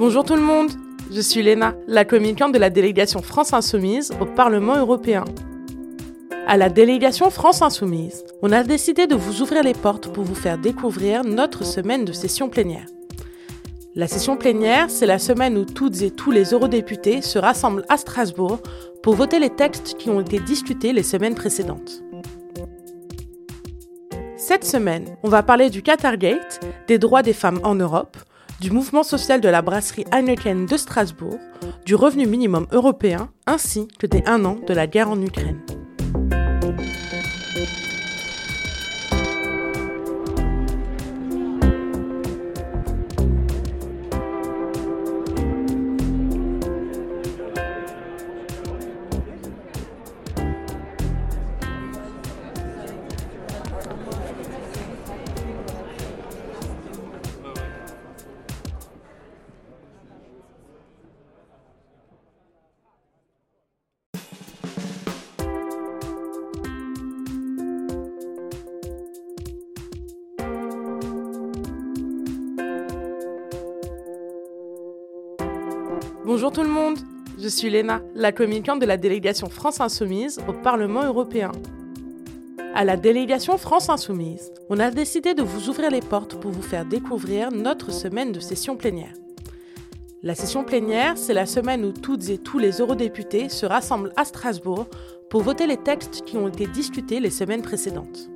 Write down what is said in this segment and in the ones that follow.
Bonjour tout le monde, je suis Léna, la communicante de la délégation France Insoumise au Parlement européen. À la délégation France Insoumise, on a décidé de vous ouvrir les portes pour vous faire découvrir notre semaine de session plénière. La session plénière, c'est la semaine où toutes et tous les eurodéputés se rassemblent à Strasbourg pour voter les textes qui ont été discutés les semaines précédentes. Cette semaine, on va parler du Qatargate, des droits des femmes en Europe, du mouvement social de la brasserie Heineken de Strasbourg, du revenu minimum européen, ainsi que des un an de la guerre en Ukraine. Suis Léna, la communicante de la délégation France Insoumise au Parlement européen. À la délégation France Insoumise, on a décidé de vous ouvrir les portes pour vous faire découvrir notre semaine de session plénière. La session plénière, c'est la semaine où toutes et tous les eurodéputés se rassemblent à Strasbourg pour voter les textes qui ont été discutés les semaines précédentes.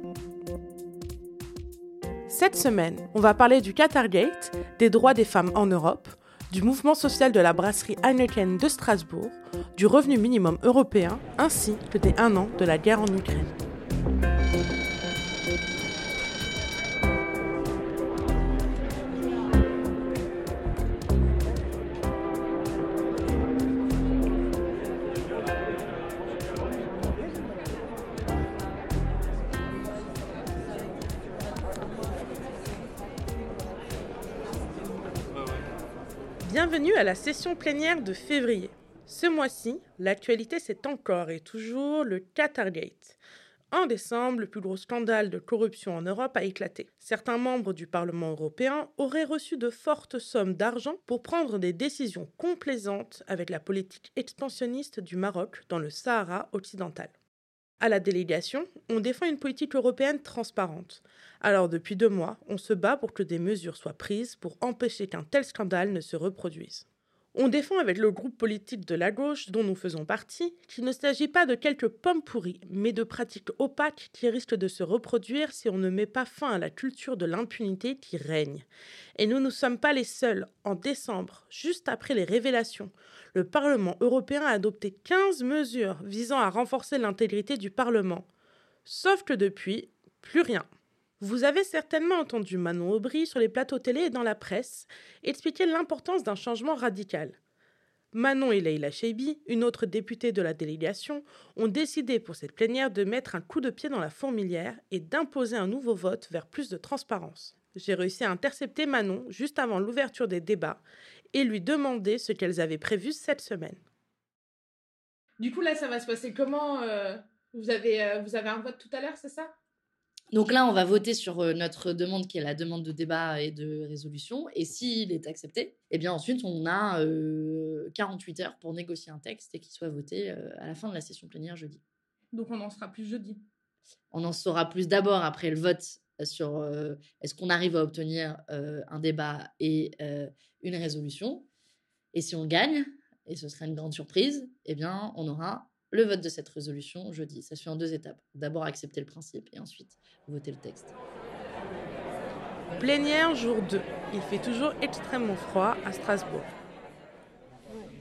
Cette semaine, on va parler du Qatargate, des droits des femmes en Europe, du mouvement social de la brasserie Heineken de Strasbourg, du revenu minimum européen, ainsi que des un an de la guerre en Ukraine. Bienvenue à la session plénière de février. Ce mois-ci, l'actualité c'est encore et toujours le Qatargate. En décembre, le plus gros scandale de corruption en Europe a éclaté. Certains membres du Parlement européen auraient reçu de fortes sommes d'argent pour prendre des décisions complaisantes avec la politique expansionniste du Maroc dans le Sahara occidental. À la délégation, on défend une politique européenne transparente. Alors depuis deux mois, on se bat pour que des mesures soient prises pour empêcher qu'un tel scandale ne se reproduise. On défend avec le groupe politique de la gauche dont nous faisons partie qu'il ne s'agit pas de quelques pommes pourries, mais de pratiques opaques qui risquent de se reproduire si on ne met pas fin à la culture de l'impunité qui règne. Et nous ne sommes pas les seuls. En décembre, juste après les révélations, le Parlement européen a adopté 15 mesures visant à renforcer l'intégrité du Parlement. Sauf que depuis, plus rien. Vous avez certainement entendu Manon Aubry sur les plateaux télé et dans la presse expliquer l'importance d'un changement radical. Manon et Leila Cheibi, une autre députée de la délégation, ont décidé pour cette plénière de mettre un coup de pied dans la fourmilière et d'imposer un nouveau vote vers plus de transparence. J'ai réussi à intercepter Manon juste avant l'ouverture des débats et lui demander ce qu'elles avaient prévu cette semaine. Du coup, là, ça va se passer comment euh, vous, avez, euh, vous avez un vote tout à l'heure, c'est ça? Donc là, on va voter sur euh, notre demande qui est la demande de débat et de résolution. Et s'il est accepté, eh bien ensuite, on a 48 heures pour négocier un texte et qu'il soit voté à la fin de la session plénière jeudi. Donc on en sera plus jeudi. On en saura plus d'abord après le vote sur est-ce qu'on arrive à obtenir un débat et une résolution. Et si on gagne, et ce serait une grande surprise, eh bien, on aura le vote de cette résolution jeudi. Ça se fait en deux étapes. D'abord accepter le principe et ensuite voter le texte. Plénière jour 2. Il fait toujours extrêmement froid à Strasbourg.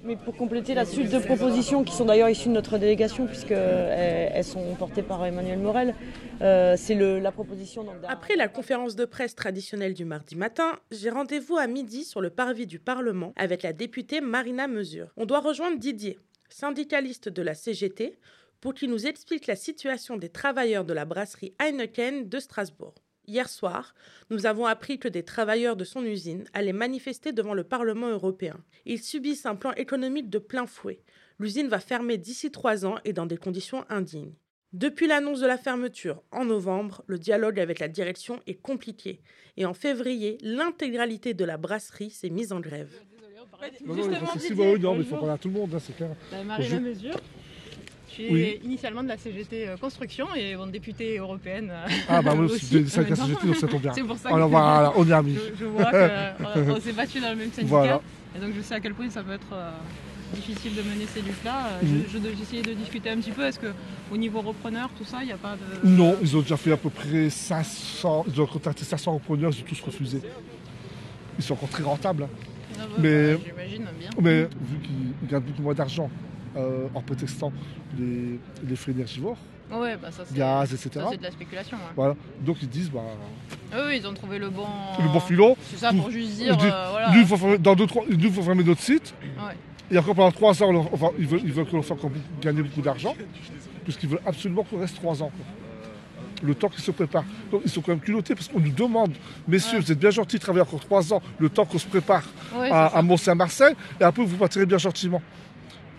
Mais pour compléter la suite de propositions qui sont d'ailleurs issues de notre délégation, puisqu'elles sont portées par Emmanuel Morel, euh, c'est la proposition. Après la conférence de presse traditionnelle du mardi matin, j'ai rendez-vous à midi sur le parvis du Parlement avec la députée Marina Mesure. On doit rejoindre Didier, syndicaliste de la CGT, pour qu'il nous explique la situation des travailleurs de la brasserie Heineken de Strasbourg. Hier soir, nous avons appris que des travailleurs de son usine allaient manifester devant le Parlement européen. Ils subissent un plan économique de plein fouet. L'usine va fermer d'ici trois ans et dans des conditions indignes. Depuis l'annonce de la fermeture en novembre, le dialogue avec la direction est compliqué. Et en février, l'intégralité de la brasserie s'est mise en grève. Non, non, Justement, parce que si, Didier, bah oui, non, mais il faut parler à tout le monde, hein, c'est clair. Bah, Marina Bonjour. Mesure. Je suis Oui. initialement de la CGT euh, Construction et bon, députée européenne. euh, Ah bah oui, aussi, c'est même la société, donc ça tombe bien. C'est pour ça Alors que voilà, on est amis. je, je vois qu'on s'est battu dans le même syndicat. Voilà. Et donc je sais à quel point ça peut être euh, difficile de mener ces luttes-là. Euh, Mhm. je- je- J'ai essayé de discuter un petit peu. Est-ce qu'au niveau repreneur, tout ça, il n'y a pas de. Non, ils ont déjà fait à peu près 500, ils ont contacté 500 repreneurs, ils ont tous refusé. Ils sont encore très rentables, hein. Mais- bah, J'imagine bien. mais vu qu'ils gagnent beaucoup moins d'argent euh, en prétextant les, les frais énergivores, Ouais, bah ça c'est. gaz, etc. ça, c'est de la spéculation. ouais. Voilà. Donc ils disent, bah, Ah ils ont trouvé le bon. le bon filon, C'est ça pour juste dire. Euh, voilà. nous, il faut fermer- dans deux, trois, nous, il faut fermer notre site. Ouais. Et encore pendant trois ans, on leur- enfin, ils veulent, ils veulent qu'on leur fasse encore gagner beaucoup d'argent, puisqu'ils veulent absolument qu'on reste trois ans. quoi. Le temps qu'ils se préparent. Donc ils sont quand même culottés parce qu'on nous demande, messieurs, Ouais. vous êtes bien gentils de travailler encore trois ans, le temps qu'on se prépare Ouais, à, Mont-Saint-Marseille, et après vous partirez bien gentiment.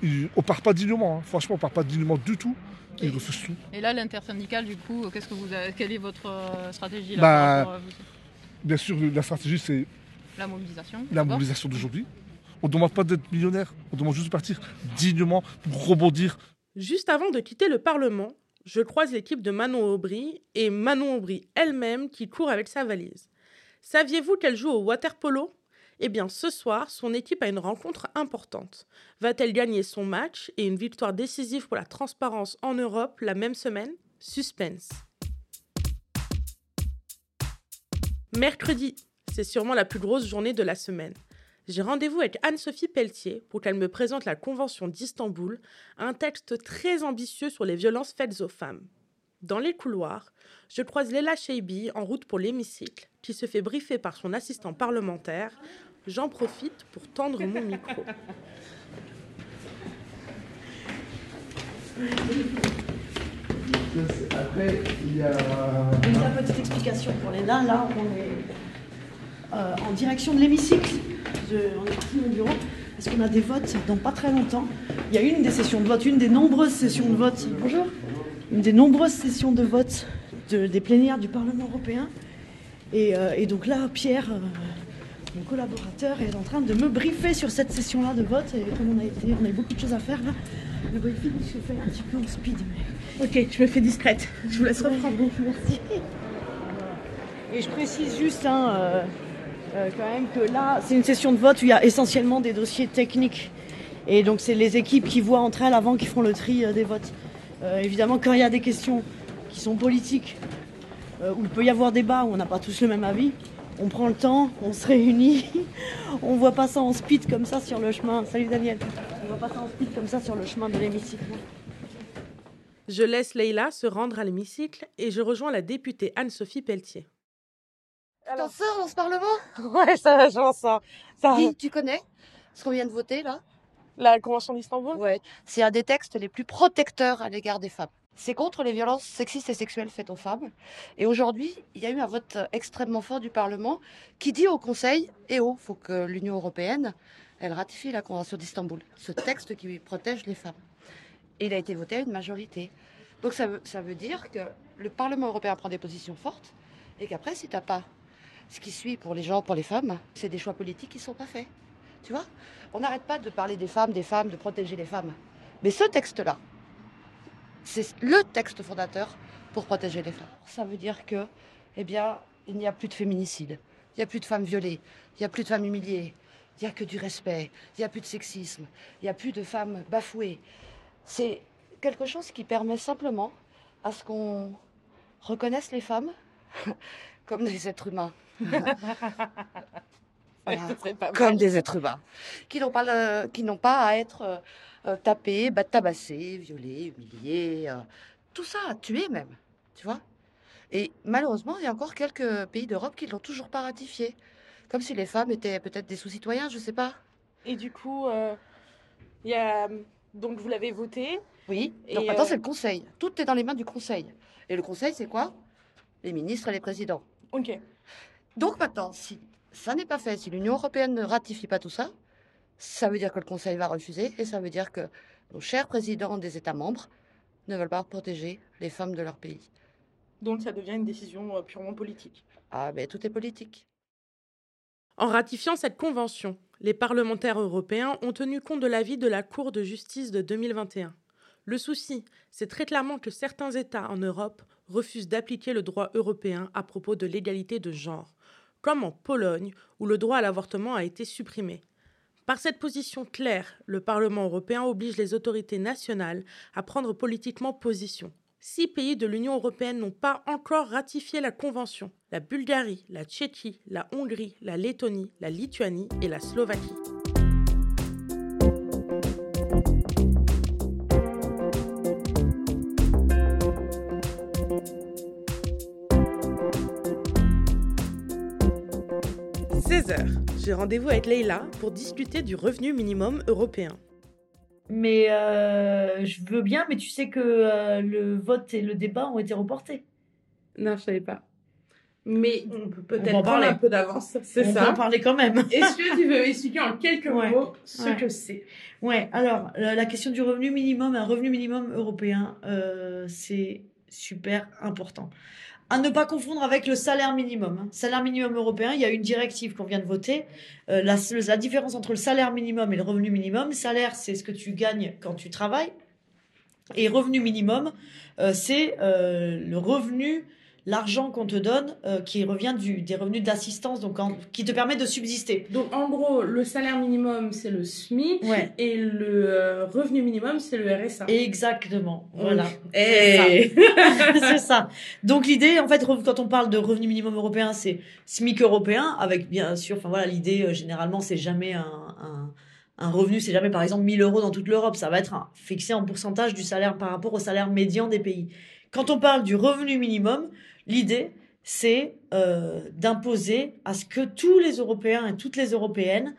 Ils- on part pas dignement, hein. franchement, on part pas dignement du tout. Ils refusent tout. Et là, l'intersyndicale, du coup, qu'est-ce que vous avez- quelle est votre euh, stratégie là, Bah, vous- Bien sûr, la stratégie, c'est la mobilisation la mobilisation d'aujourd'hui. On ne demande pas d'être millionnaire, on demande juste de partir dignement pour rebondir Juste avant de quitter le Parlement, je croise l'équipe de Manon Aubry et Manon Aubry elle-même qui court avec sa valise. Saviez-vous qu'elle joue au water polo? Eh bien, ce soir, son équipe a une rencontre importante. Va-t-elle gagner son match et une victoire décisive pour la transparence en Europe la même semaine? Suspense. Mercredi, c'est sûrement la plus grosse journée de la semaine. J'ai rendez-vous avec Anne-Sophie Pelletier pour qu'elle me présente la Convention d'Istanbul, un texte très ambitieux sur les violences faites aux femmes. Dans les couloirs, je croise Léla Cheibi en route pour l'hémicycle, qui se fait briefer par son assistant parlementaire. J'en profite pour tendre mon micro. Après, il y a. Une petite explication pour les nains. Là, on est euh, en direction de l'hémicycle. Je- On est parti de mon bureau parce qu'on a des votes dans pas très longtemps. Il y a une des sessions de vote, une des nombreuses sessions de vote. Bonjour. Une des nombreuses sessions de vote de- des plénières du Parlement européen. Et, euh, et donc là, Pierre, euh, mon collaborateur, est en train de me briefer sur cette session-là de vote. Et comme on a été, on a eu beaucoup de choses à faire là, le briefing se fait un petit peu en speed. Mais... Ok, je me fais discrète. Je vous laisse reprendre. Merci. Et je précise juste hein, euh, euh, quand même que là, c'est une session de vote où il y a essentiellement des dossiers techniques. Et donc, c'est les équipes qui voient entre elles avant qui font le tri euh, des votes. Euh, évidemment, quand il y a des questions qui sont politiques, où il peut y avoir débat, où on n'a pas tous le même avis, on prend le temps, on se réunit, on voit pas ça en speed comme ça sur le chemin. Salut Daniel. On voit pas ça en speed comme ça sur le chemin de l'hémicycle. Je laisse Leïla se rendre à l'hémicycle et je rejoins la députée Anne-Sophie Pelletier. T'en sors dans ce Parlement? Ouais, ça, j'en sors. Ça, Dis, tu connais ce qu'on vient de voter là? La Convention d'Istanbul? Ouais. C'est un des textes les plus protecteurs à l'égard des femmes. C'est contre les violences sexistes et sexuelles faites aux femmes. Et aujourd'hui, il y a eu un vote extrêmement fort du Parlement qui dit au Conseil et oh, faut que l'Union européenne, elle ratifie la Convention d'Istanbul, ce texte qui protège les femmes. Et il a été voté à une majorité. Donc ça veut, ça veut dire que le Parlement européen prend des positions fortes et qu'après, si t'as pas ce qui suit pour les gens, pour les femmes, c'est des choix politiques qui sont pas faits. Tu vois? On n'arrête pas de parler des femmes, des femmes, de protéger les femmes. Mais ce texte-là, c'est le texte fondateur pour protéger les femmes. Ça veut dire que, eh bien, il n'y a plus de féminicide, il n'y a plus de femmes violées, il n'y a plus de femmes humiliées, il n'y a que du respect, il n'y a plus de sexisme, il n'y a plus de femmes bafouées. C'est quelque chose qui permet simplement à ce qu'on reconnaisse les femmes comme des êtres humains. Voilà comme des êtres humains, qui n'ont pas, le- qui n'ont pas à être euh, euh, tapés, bah, tabassés, violés, humiliés, euh, tout ça, tués même, tu vois. Et malheureusement, il y a encore quelques pays d'Europe qui ne l'ont toujours pas ratifié, comme si les femmes étaient peut-être des sous-citoyens, je sais pas. Et du coup, euh, il y a... donc vous l'avez voté. Oui, Et, donc maintenant euh, c'est le Conseil. Tout est dans les mains du Conseil. Et le Conseil, c'est quoi? Les ministres et les présidents. Ok. Donc maintenant, si ça n'est pas fait, si l'Union européenne ne ratifie pas tout ça, ça veut dire que le Conseil va refuser et ça veut dire que nos chers présidents des États membres ne veulent pas protéger les femmes de leur pays. Donc ça devient une décision euh, purement politique. Ah, mais tout est politique. En ratifiant cette convention, les parlementaires européens ont tenu compte de l'avis de la Cour de justice de 2021. Le souci, c'est très clairement que certains États en Europe refusent d'appliquer le droit européen à propos de l'égalité de genre, comme en Pologne où le droit à l'avortement a été supprimé. Par cette position claire, le Parlement européen oblige les autorités nationales à prendre politiquement position. Six pays de l'Union européenne n'ont pas encore ratifié la Convention. La Bulgarie, la Tchéquie, la Hongrie, la Lettonie, la Lituanie et la Slovaquie. J'ai rendez-vous avec Leïla pour discuter du revenu minimum européen. Mais euh, je veux bien, mais tu sais que euh, le vote et le débat ont été reportés. Non, je savais pas. Mais on peut peut-être parler. un peu d'avance, c'est On va en ça. parler quand même. Est-ce que tu veux expliquer en quelques Ouais. mots ce Ouais. que c'est? Ouais, alors la, la question du revenu minimum, un revenu minimum européen, euh, c'est super important. À ne pas confondre avec le salaire minimum. hein. Salaire minimum européen, il y a une directive qu'on vient de voter. Euh, la, différence entre le salaire minimum et le revenu minimum, salaire, c'est ce que tu gagnes quand tu travailles. Et revenu minimum, euh, c'est euh, le revenu, l'argent qu'on te donne, euh, qui revient du, des revenus d'assistance, donc en- qui te permet de subsister. Donc en gros, le salaire minimum c'est le SMIC Ouais. et le euh, revenu minimum c'est le RSA. Exactement, voilà. Et... c'est ça. Donc l'idée, en fait, quand on parle de revenu minimum européen, c'est SMIC européen, avec bien sûr, enfin voilà, l'idée euh, généralement, c'est jamais un, un, un revenu, c'est jamais par exemple 1000 euros dans toute l'Europe, ça va être un- fixé en pourcentage du salaire par rapport au salaire médian des pays. Quand on parle du revenu minimum, l'idée, c'est euh, d'imposer à ce que tous les Européens et toutes les Européennes,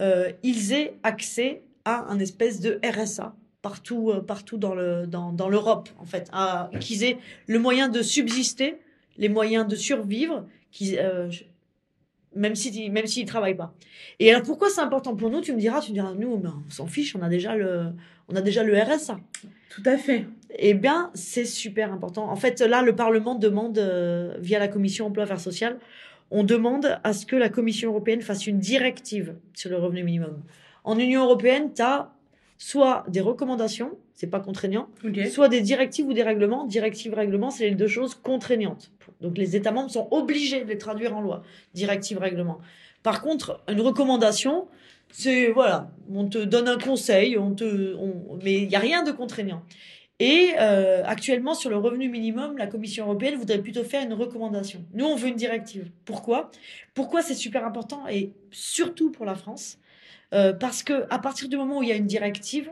euh, ils aient accès à un espèce de RSA partout, euh, partout dans le dans, l'Europe en fait, qu'ils aient le moyen de subsister, les moyens de survivre, même si même s'ils travaillent pas. Et alors pourquoi c'est important pour nous Tu me diras, tu diras, nous, on s'en fiche, on a déjà le on a déjà le RSA. Tout à fait. Eh bien, c'est super important. En fait, là, le Parlement demande, euh, via la Commission emploi affaires sociales, on demande à ce que la Commission européenne fasse une directive sur le revenu minimum. En Union européenne, tu as soit des recommandations, c'est pas contraignant, soit des directives ou des règlements. Directive, règlement, c'est les deux choses contraignantes. Donc les États membres sont obligés de les traduire en loi. Directive, règlement. Par contre, une recommandation, c'est voilà, on te donne un conseil, on te, mais il n'y a rien de contraignant. Et euh, actuellement, sur le revenu minimum, la Commission européenne voudrait plutôt faire une recommandation. Nous, on veut une directive. Pourquoi? Pourquoi c'est super important et surtout pour la France? Euh, Parce que à partir du moment où il y a une directive,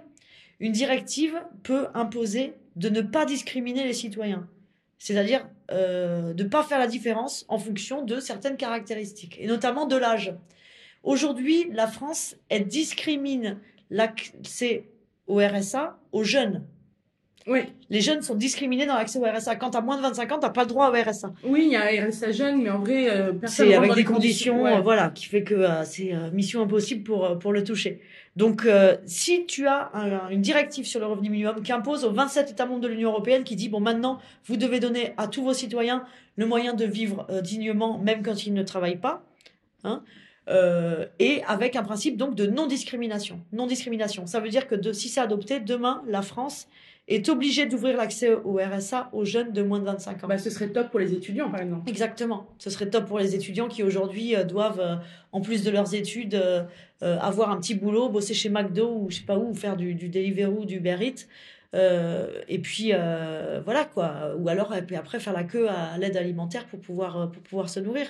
une directive peut imposer de ne pas discriminer les citoyens. C'est-à-dire euh, de ne pas faire la différence en fonction de certaines caractéristiques, et notamment de l'âge. Aujourd'hui, la France, elle discrimine l'accès au RSA aux jeunes. Oui. Les jeunes sont discriminés dans l'accès au RSA. Quand tu as moins de 25 ans, tu n'as pas le droit au RSA. Oui, il y a un RSA jeune, mais en vrai, euh, personne C'est avec des conditions, ouais. euh, voilà, qui fait que euh, c'est euh, mission impossible pour, euh, pour le toucher. Donc, si tu as un- une directive sur le revenu minimum qui impose aux 27 États membres de l'Union européenne qui dit, bon, maintenant, vous devez donner à tous vos citoyens le moyen de vivre dignement, même quand ils ne travaillent pas, hein, euh, et avec un principe donc de non-discrimination. Non-discrimination. Ça veut dire que de, si c'est adopté, demain, la France est obligée d'ouvrir l'accès au RSA aux jeunes de moins de 25 ans. Bah, ce serait top pour les étudiants, par exemple. Exactement. Ce serait top pour les étudiants qui aujourd'hui euh, doivent, euh, en plus de leurs études, euh, avoir un petit boulot, bosser chez McDo ou je sais pas où, faire du, du Deliveroo, du Uber Eats. Euh, et puis euh, voilà quoi. Ou alors et puis après faire la queue à l'aide alimentaire pour pouvoir, pour pouvoir se nourrir.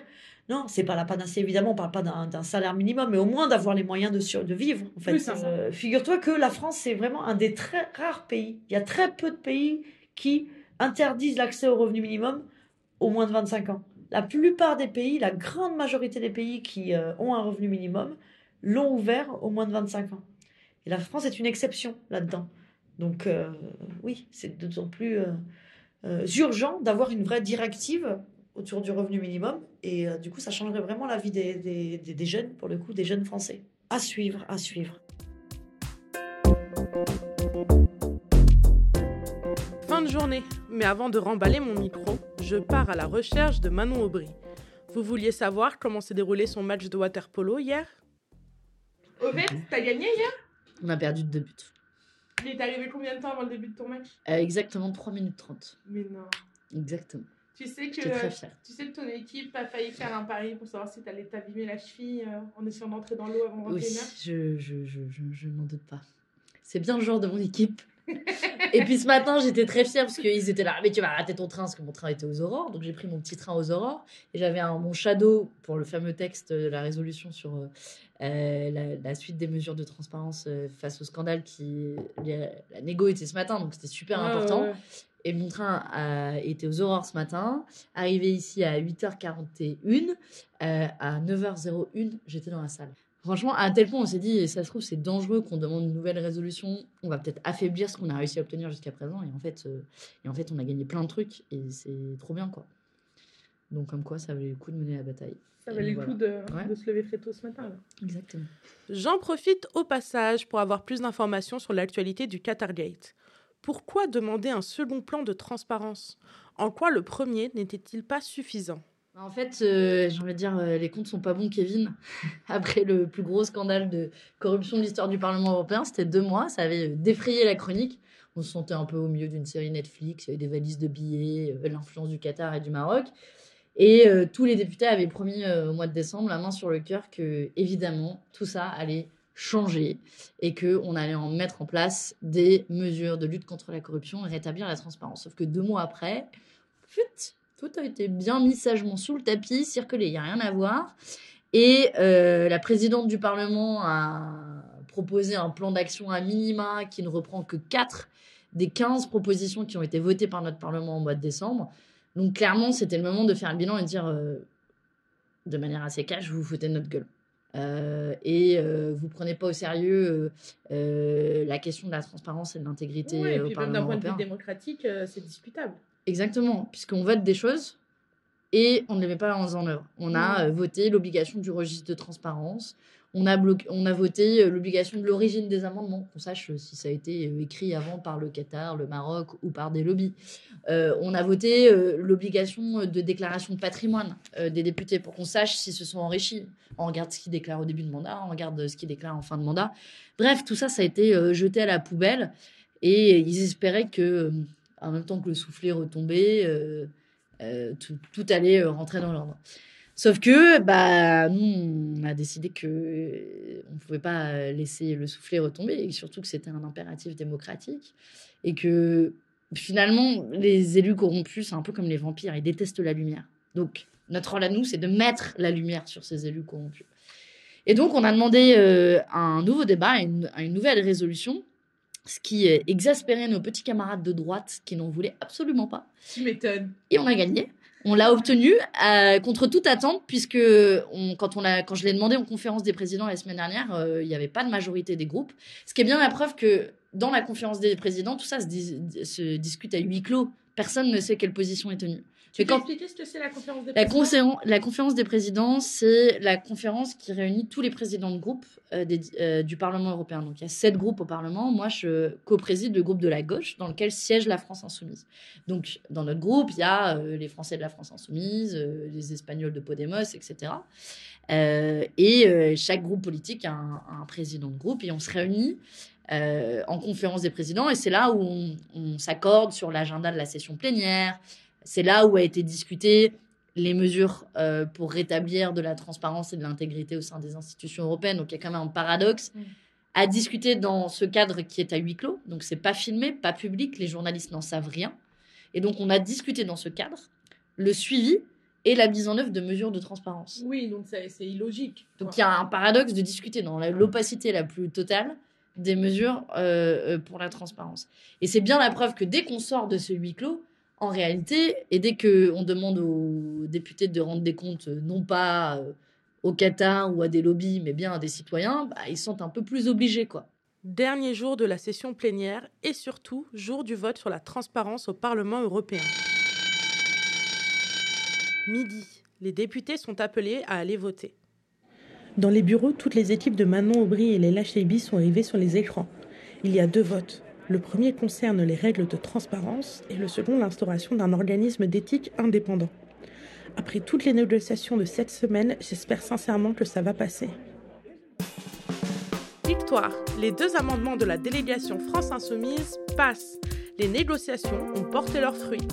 Non, c'est pas la panacée évidemment. On parle pas d'un salaire minimum, mais au moins d'avoir les moyens de, sur- de vivre. En fait. Euh, figure-toi que la France c'est vraiment un des très rares pays. Il y a très peu de pays qui interdisent l'accès au revenu minimum aux moins de 25 ans. La plupart des pays, la grande majorité des pays qui euh, ont un revenu minimum, l'ont ouvert aux moins de 25 ans. Et la France est une exception là-dedans. Donc euh, oui, c'est d'autant plus urgent d'avoir une vraie directive autour du revenu minimum. Et euh, du coup, ça changerait vraiment la vie des, des- des- des jeunes, pour le coup, des jeunes Français. À suivre, à suivre. Fin de journée, mais avant de remballer mon micro, je pars à la recherche de Manon Aubry. Vous vouliez savoir comment s'est déroulé son match de water polo hier? Au fait, t'as gagné hier? On a perdu de deux buts. Il est arrivé combien de temps avant le début de ton match? Euh, exactement 3 minutes 30. Mais non. Exactement. Tu sais que tu sais que ton équipe a failli faire un pari pour savoir si t'allais t'abîmer la cheville euh, en essayant d'entrer dans l'eau avant Oui, 21h. je, je, je, je, je n'en doute pas. C'est bien le genre de mon équipe. Et puis ce matin, j'étais très fière parce qu'ils étaient là. Mais tu vas rater ton train parce que mon train était aux aurores. Donc j'ai pris mon petit train aux aurores. Et j'avais mon shadow pour le fameux texte de la résolution sur euh, euh, la, la suite des mesures de transparence euh, face au scandale qui. les- la négo était ce matin. Donc c'était super important. ouais. Et mon train a été aux aurores ce matin. Arrivé ici à 8h41, euh, à 9h01, j'étais dans la salle. Franchement, à un tel point, on s'est dit, ça se trouve, c'est dangereux qu'on demande une nouvelle résolution. On va peut-être affaiblir ce qu'on a réussi à obtenir jusqu'à présent. Et en, fait, euh, et en fait, on a gagné plein de trucs. Et c'est trop bien, quoi. Donc, comme quoi, ça valait le coup de mener la bataille. Ça Et valait le voilà. coup de, Ouais. de se lever très tôt ce matin. là. Exactement. J'en profite au passage pour avoir plus d'informations sur l'actualité du Qatargate. Pourquoi demander un second plan de transparence? En quoi le premier n'était-il pas suffisant? En fait, euh, j'ai envie de dire, euh, les comptes sont pas bons, Kevin. Après le plus gros scandale de corruption de l'histoire du Parlement européen, c'était deux mois, ça avait euh, défrayé la chronique. On se sentait un peu au milieu d'une série Netflix, il y avait des valises de billets, euh, l'influence du Qatar et du Maroc. Et tous les députés avaient promis au mois de décembre, la main sur le cœur, que évidemment tout ça allait changer et que on allait en mettre en place des mesures de lutte contre la corruption et rétablir la transparence. Sauf que deux mois après, put, tout a été bien mis sagement sous le tapis, circulé, il n'y a rien à voir. Et euh, la présidente du Parlement a proposé un plan d'action à minima qui ne reprend que 4 des 15 propositions qui ont été votées par notre Parlement au mois de décembre. Donc clairement, c'était le moment de faire le bilan et de dire euh, de manière assez cash, vous vous foutez de notre gueule. Euh, et euh, vous prenez pas au sérieux la question de la transparence et de l'intégrité Ouais, et au puis même Parlement d'un point de vue démocratique, c'est discutable. Exactement, puisqu'on vote des choses et on ne les met pas en œuvre. On a euh, voté l'obligation du registre de transparence, on a, bloqué, on a voté euh, l'obligation de l'origine des amendements, qu'on sache euh, si ça a été écrit avant par le Qatar, le Maroc ou par des lobbies. Euh, on a voté euh, l'obligation de déclaration de patrimoine euh, des députés pour qu'on sache s'ils se sont enrichis. On regarde ce qu'ils déclarent au début de mandat, on regarde ce qu'ils déclarent en fin de mandat. Bref, tout ça, ça a été jeté à la poubelle et ils espéraient que, en même temps que le soufflet retombait, euh, euh, tout, allait euh, rentrer dans l'ordre. Sauf que, bah, nous, on a décidé que on ne pouvait pas laisser le soufflet retomber, et surtout que c'était un impératif démocratique, et que finalement, les élus corrompus, c'est un peu comme les vampires, ils détestent la lumière. Donc, notre rôle à nous, c'est de mettre la lumière sur ces élus corrompus. Et donc, on a demandé un nouveau débat, une nouvelle résolution, ce qui euh, exaspérait nos petits camarades de droite qui n'en voulaient absolument pas. Tu m'étonnes. Et on a gagné. On l'a obtenu euh, contre toute attente, puisque on, quand, on quand je l'ai demandé en conférence des présidents la semaine dernière, euh, il n'y avait pas de majorité des groupes. Ce qui est bien la preuve que dans la conférence des présidents, tout ça se, dis- se discute à huis clos. Personne ne sait quelle position est tenue. Tu peux expliquer ce que c'est la conférence des La, présidents la conférence des présidents, c'est la conférence qui réunit tous les présidents de groupe euh, des- euh, du Parlement européen. Donc il y a sept groupes au Parlement. Moi, je co-préside le groupe de la gauche dans lequel siège la France insoumise. Donc dans notre groupe, il y a euh, les Français de la France insoumise, les Espagnols de Podemos, etc. Et chaque groupe politique a un, un président de groupe et on se réunit en conférence des présidents et c'est là où on, on s'accorde sur l'agenda de la session plénière. C'est là où a été discuté les mesures euh, pour rétablir de la transparence et de l'intégrité au sein des institutions européennes. Donc il y a quand même un paradoxe Mm. à discuter dans ce cadre qui est à huis clos. Donc c'est pas filmé, pas public, les journalistes n'en savent rien. Et donc on a discuté dans ce cadre le suivi et la mise en œuvre de mesures de transparence. Oui, donc c'est illogique. Donc il y a un paradoxe de discuter dans l'opacité la plus totale des mesures euh, euh, pour la transparence. Et c'est bien la preuve que dès qu'on sort de ce huis clos, en réalité, et dès qu'on demande aux députés de rendre des comptes, euh, non pas euh, au Qatar ou à des lobbies, mais bien à des citoyens, bah, ils sont un peu plus obligés. quoi. Dernier jour de la session plénière et surtout jour du vote sur la transparence au Parlement européen. Midi, les députés sont appelés à aller voter. Dans les bureaux, toutes les équipes de Manon Aubry et Leila Cheibi sont arrivées sur les écrans. Il y a deux votes. Le premier concerne les règles de transparence et le second l'instauration d'un organisme d'éthique indépendant. Après toutes les négociations de cette semaine, j'espère sincèrement que ça va passer. Victoire Les deux amendements de la délégation France Insoumise passent. Les négociations ont porté leurs fruits.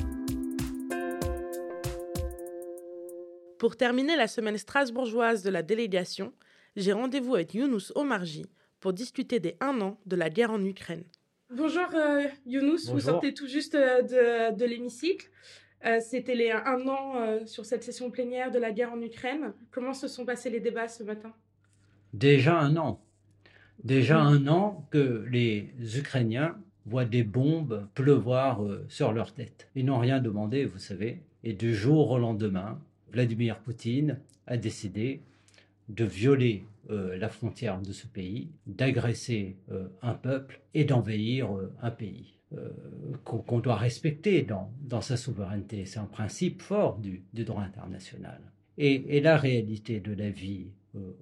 Pour terminer la semaine strasbourgeoise de la délégation, j'ai rendez-vous avec Younous Omarji pour discuter des un an de la guerre en Ukraine. Bonjour euh, Younous, vous sortez tout juste euh, de, de l'hémicycle. Euh, C'était un an euh, sur cette session plénière de la guerre en Ukraine. Comment se sont passés les débats ce matin? Déjà un an. Déjà un an que les Ukrainiens voient des bombes pleuvoir sur leur tête. Ils n'ont rien demandé, vous savez. Et du jour au lendemain, Vladimir Poutine a décidé de violer euh, la frontière de ce pays, d'agresser euh, un peuple et d'envahir euh, un pays qu'on doit respecter dans, dans sa souveraineté. C'est un principe fort du, droit international. Et, la réalité de la vie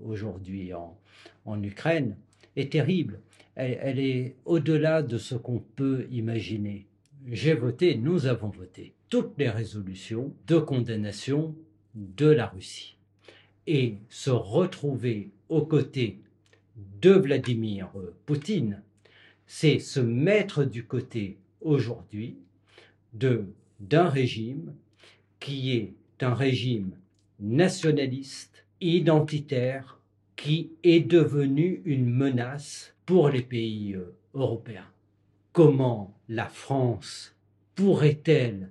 aujourd'hui en, en Ukraine est terrible. Elle est au-delà de ce qu'on peut imaginer. J'ai voté, nous avons voté toutes les résolutions de condamnation de la Russie. Et se retrouver aux côtés de Vladimir Poutine, c'est se mettre du côté aujourd'hui d'un régime qui est un régime nationaliste, identitaire, qui est devenu une menace pour les pays euh, européens. Comment la France pourrait-elle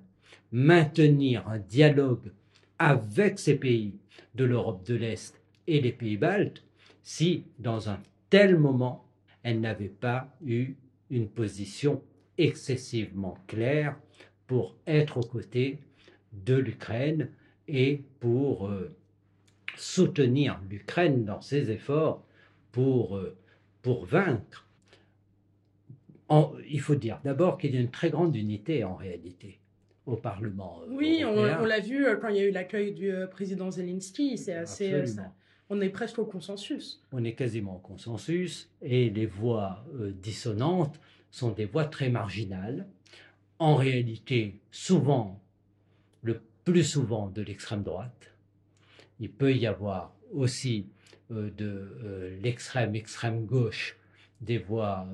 maintenir un dialogue avec ces pays de l'Europe de l'Est et les pays baltes si, dans un tel moment, elle n'avait pas eu une position excessivement claire pour être aux côtés de l'Ukraine et pour euh, soutenir l'Ukraine dans ses efforts pour, euh, vaincre. Il faut dire d'abord qu'il y a une très grande unité en réalité au Parlement. euh, Oui, on, européen. on l'a vu euh, quand il y a eu l'accueil du euh, président Zelensky. C'est assez. ça- on est presque au consensus. on est quasiment en consensus et les voix euh, dissonantes sont des voix très marginales, en réalité souvent, le plus souvent de l'extrême droite. Il peut y avoir aussi euh, de euh, l'extrême extrême gauche des voix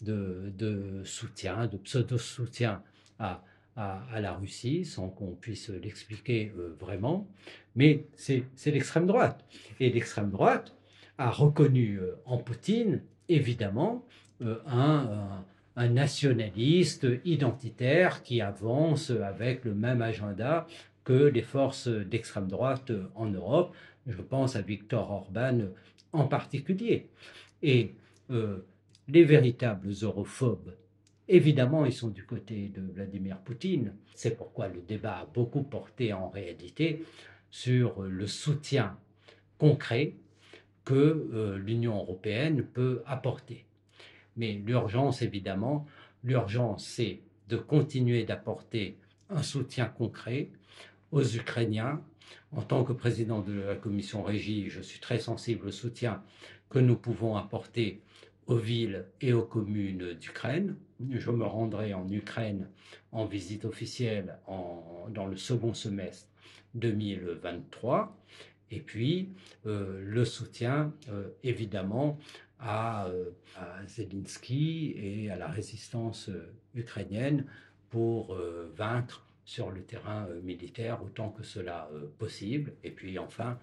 de, de soutien, de pseudo-soutien à, à, la Russie, sans qu'on puisse l'expliquer euh, vraiment. Mais c'est l'extrême droite. Et l'extrême droite a reconnu euh, en Poutine, évidemment, euh, un, un- nationaliste identitaire qui avance avec le même agenda que les forces d'extrême droite en Europe. Je pense à Viktor Orban en particulier. Et les véritables europhobes, évidemment, ils sont du côté de Vladimir Poutine. C'est pourquoi le débat a beaucoup porté en réalité sur le soutien concret que euh, l'Union européenne peut apporter. Mais l'urgence, évidemment, l'urgence, c'est de continuer d'apporter un soutien concret aux Ukrainiens. En tant que président de la commission régie, je suis très sensible au soutien que nous pouvons apporter aux villes et aux communes d'Ukraine. Je me rendrai en Ukraine en visite officielle dans le second semestre 2023. Et puis, euh, le soutien, euh, évidemment, à, euh, à Zelensky et à la résistance ukrainienne pour vaincre sur le terrain militaire autant que cela possible. Et puis, enfin,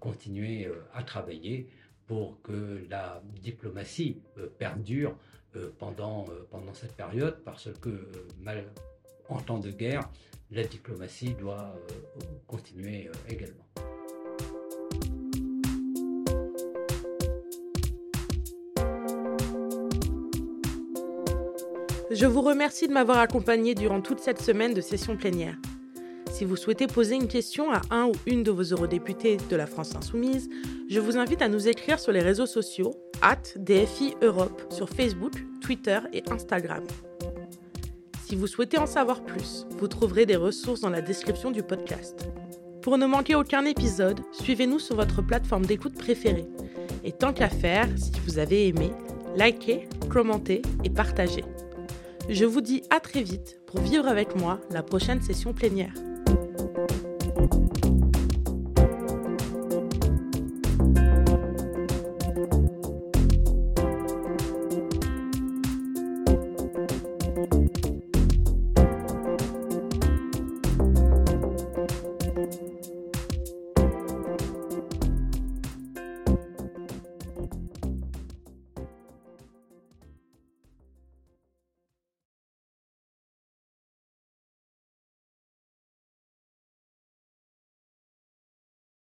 continuer à travailler pour que la diplomatie perdure pendant, euh, pendant cette période, parce que, euh, mal- en temps de guerre, la diplomatie doit euh, continuer euh, également. Je vous remercie de m'avoir accompagné durant toute cette semaine de session plénière. Si vous souhaitez poser une question à un ou une de vos eurodéputés de la France Insoumise, je vous invite à nous écrire sur les réseaux sociaux, at DFI Europe, sur Facebook, Twitter et Instagram. Si vous souhaitez en savoir plus, vous trouverez des ressources dans la description du podcast. Pour ne manquer aucun épisode, suivez-nous sur votre plateforme d'écoute préférée. Et tant qu'à faire, si vous avez aimé, likez, commentez et partagez. Je vous dis à très vite pour vivre avec moi la prochaine session plénière.